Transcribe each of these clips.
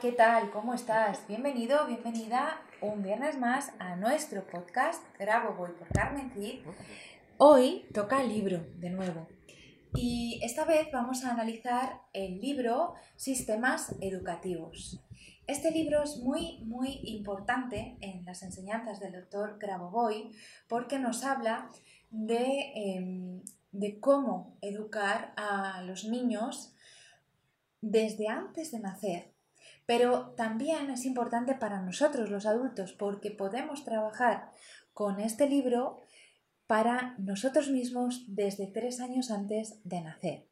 ¿Qué tal? ¿Cómo estás? Bienvenido, bienvenida un viernes más a nuestro podcast Grabo Voy por Carmen Cid. Hoy toca libro de nuevo. Y esta vez vamos a analizar el libro Sistemas Educativos. Este libro es muy, muy importante en las enseñanzas del doctor Grabovoi porque nos habla em, de cómo educar a los niños desde antes de nacer. Pero también es importante para nosotros los adultos porque podemos trabajar con este libro para nosotros mismos desde tres años antes de nacer.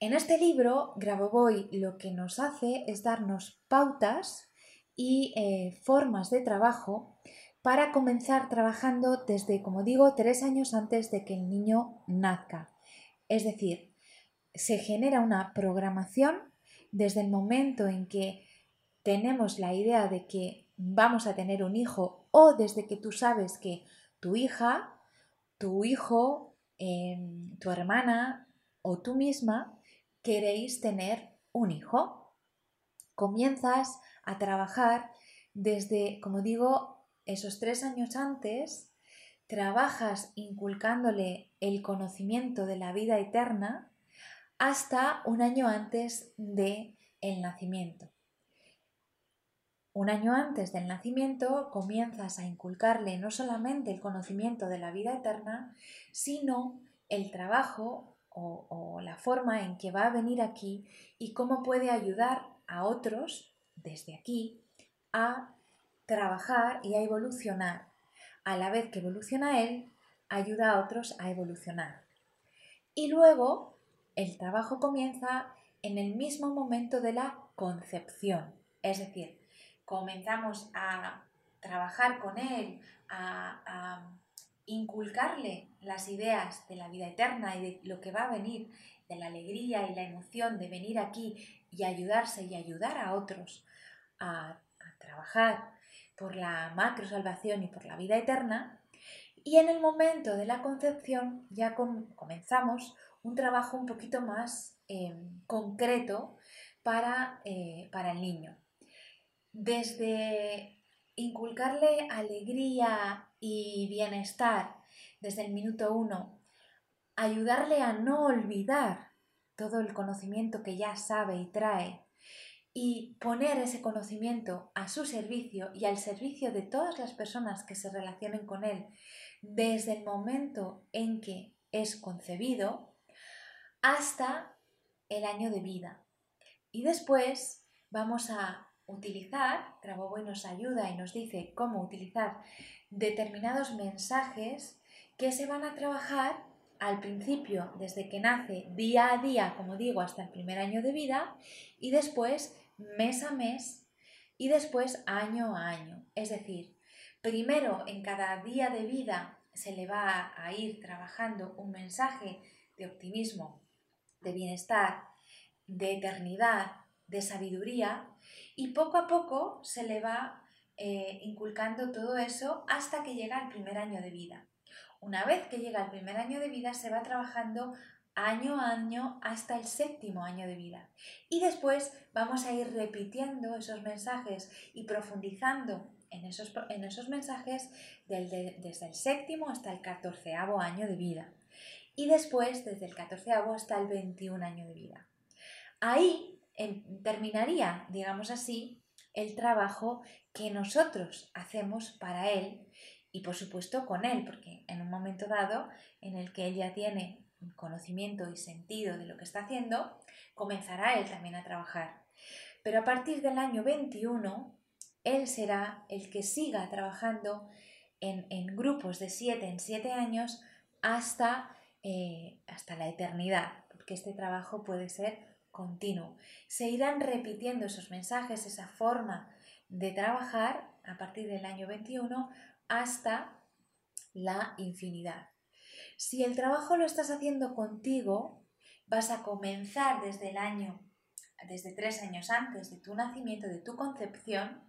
En este libro, Grabovoi lo que nos hace es darnos pautas y eh, formas de trabajo para comenzar trabajando desde, como digo, tres años antes de que el niño nazca. Es decir, se genera una programación desde el momento en que tenemos la idea de que vamos a tener un hijo o desde que tú sabes que tu hija, tu hijo, em, tu hermana o tú misma queréis tener un hijo. Comienzas a trabajar desde, como digo, esos tres años antes, trabajas inculcándole el conocimiento de la vida eterna hasta un año antes de el nacimiento. Un año antes del nacimiento comienzas a inculcarle no solamente el conocimiento de la vida eterna, sino el trabajo o, la forma en que va a venir aquí y cómo puede ayudar a otros desde aquí a trabajar y a evolucionar. A la vez que evoluciona él, ayuda a otros a evolucionar. Y luego el trabajo comienza en el mismo momento de la concepción, es decir, comenzamos a trabajar con él, a, inculcarle las ideas de la vida eterna y de lo que va a venir, de la alegría y la emoción de venir aquí y ayudarse y ayudar a otros a, trabajar por la macro salvación y por la vida eterna. Y en el momento de la concepción ya comenzamos un trabajo un poquito más em, concreto para, eh, para el niño. Desde inculcarle alegría y bienestar desde el minuto uno, ayudarle a no olvidar todo el conocimiento que ya sabe y trae y poner ese conocimiento a su servicio y al servicio de todas las personas que se relacionen con él desde el momento en que es concebido hasta el año de vida. Y después vamos a utilizar, Grabovoi nos ayuda y nos dice cómo utilizar determinados mensajes que se van a trabajar al principio, desde que nace, día a día, como digo, hasta el primer año de vida, y después mes a mes, y después año a año. Es decir, primero en cada día de vida se le va a ir trabajando un mensaje de optimismo, de bienestar, de eternidad, de sabiduría, y poco a poco se le va eh, inculcando todo eso hasta que llega el primer año de vida. Una vez que llega el primer año de vida se va trabajando año a año hasta el séptimo año de vida. Y después vamos a ir repitiendo esos mensajes y profundizando en esos, en esos mensajes desde el séptimo hasta el catorceavo año de vida. Y después desde el catorceavo hasta el 21 año de vida. Ahí terminaría, digamos así, el trabajo que nosotros hacemos para él y por supuesto con él, porque en un momento dado en el que él ya tiene conocimiento y sentido de lo que está haciendo, comenzará él también a trabajar. Pero a partir del año 21, él será el que siga trabajando en, grupos de 7 en 7 años hasta, eh, hasta la eternidad, porque este trabajo puede ser continuo. Se irán repitiendo esos mensajes, esa forma de trabajar a partir del año 21 hasta la infinidad. Si el trabajo lo estás haciendo contigo, vas a comenzar desde el año, desde tres años antes de tu nacimiento, de tu concepción,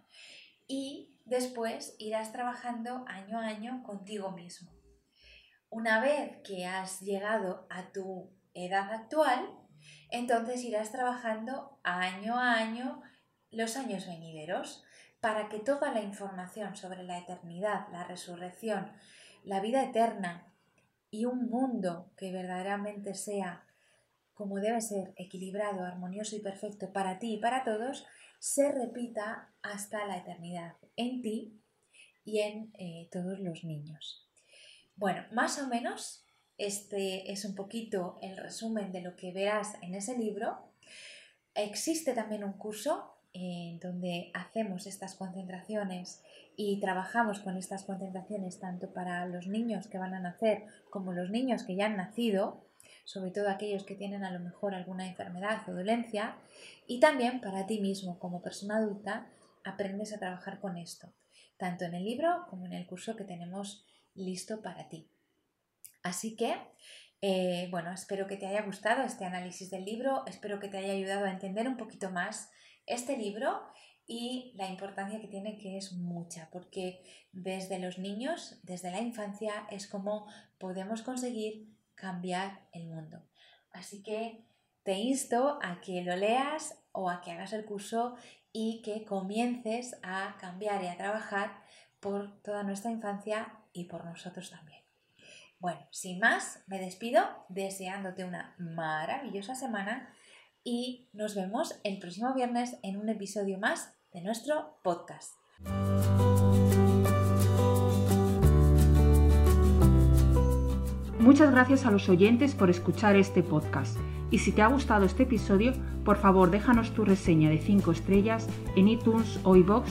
y después irás trabajando año a año contigo mismo. Una vez que has llegado a tu edad actual, entonces irás trabajando año a año los años venideros para que toda la información sobre la eternidad, la resurrección, la vida eterna y un mundo que verdaderamente sea como debe ser, equilibrado, armonioso y perfecto para ti y para todos, se repita hasta la eternidad en ti y en eh, todos los niños. Bueno, más o menos este es un poquito el resumen de lo que verás en ese libro. Existe también un curso en donde hacemos estas concentraciones y trabajamos con estas concentraciones tanto para los niños que van a nacer como los niños que ya han nacido, sobre todo aquellos que tienen a lo mejor alguna enfermedad o dolencia, y también para ti mismo como persona adulta aprendes a trabajar con esto, tanto en el libro como en el curso que tenemos listo para ti. Así que, eh, bueno, espero que te haya gustado este análisis del libro, espero que te haya ayudado a entender un poquito más este libro y la importancia que tiene que es mucha, porque desde los niños, desde la infancia, es como podemos conseguir cambiar el mundo. Así que te insto a que lo leas o a que hagas el curso y que comiences a cambiar y a trabajar por toda nuestra infancia y por nosotros también. Bueno, sin más, me despido deseándote una maravillosa semana y nos vemos el próximo viernes en un episodio más de nuestro podcast. Muchas gracias a los oyentes por escuchar este podcast. Y si te ha gustado este episodio, por favor déjanos tu reseña de 5 estrellas en iTunes o iBox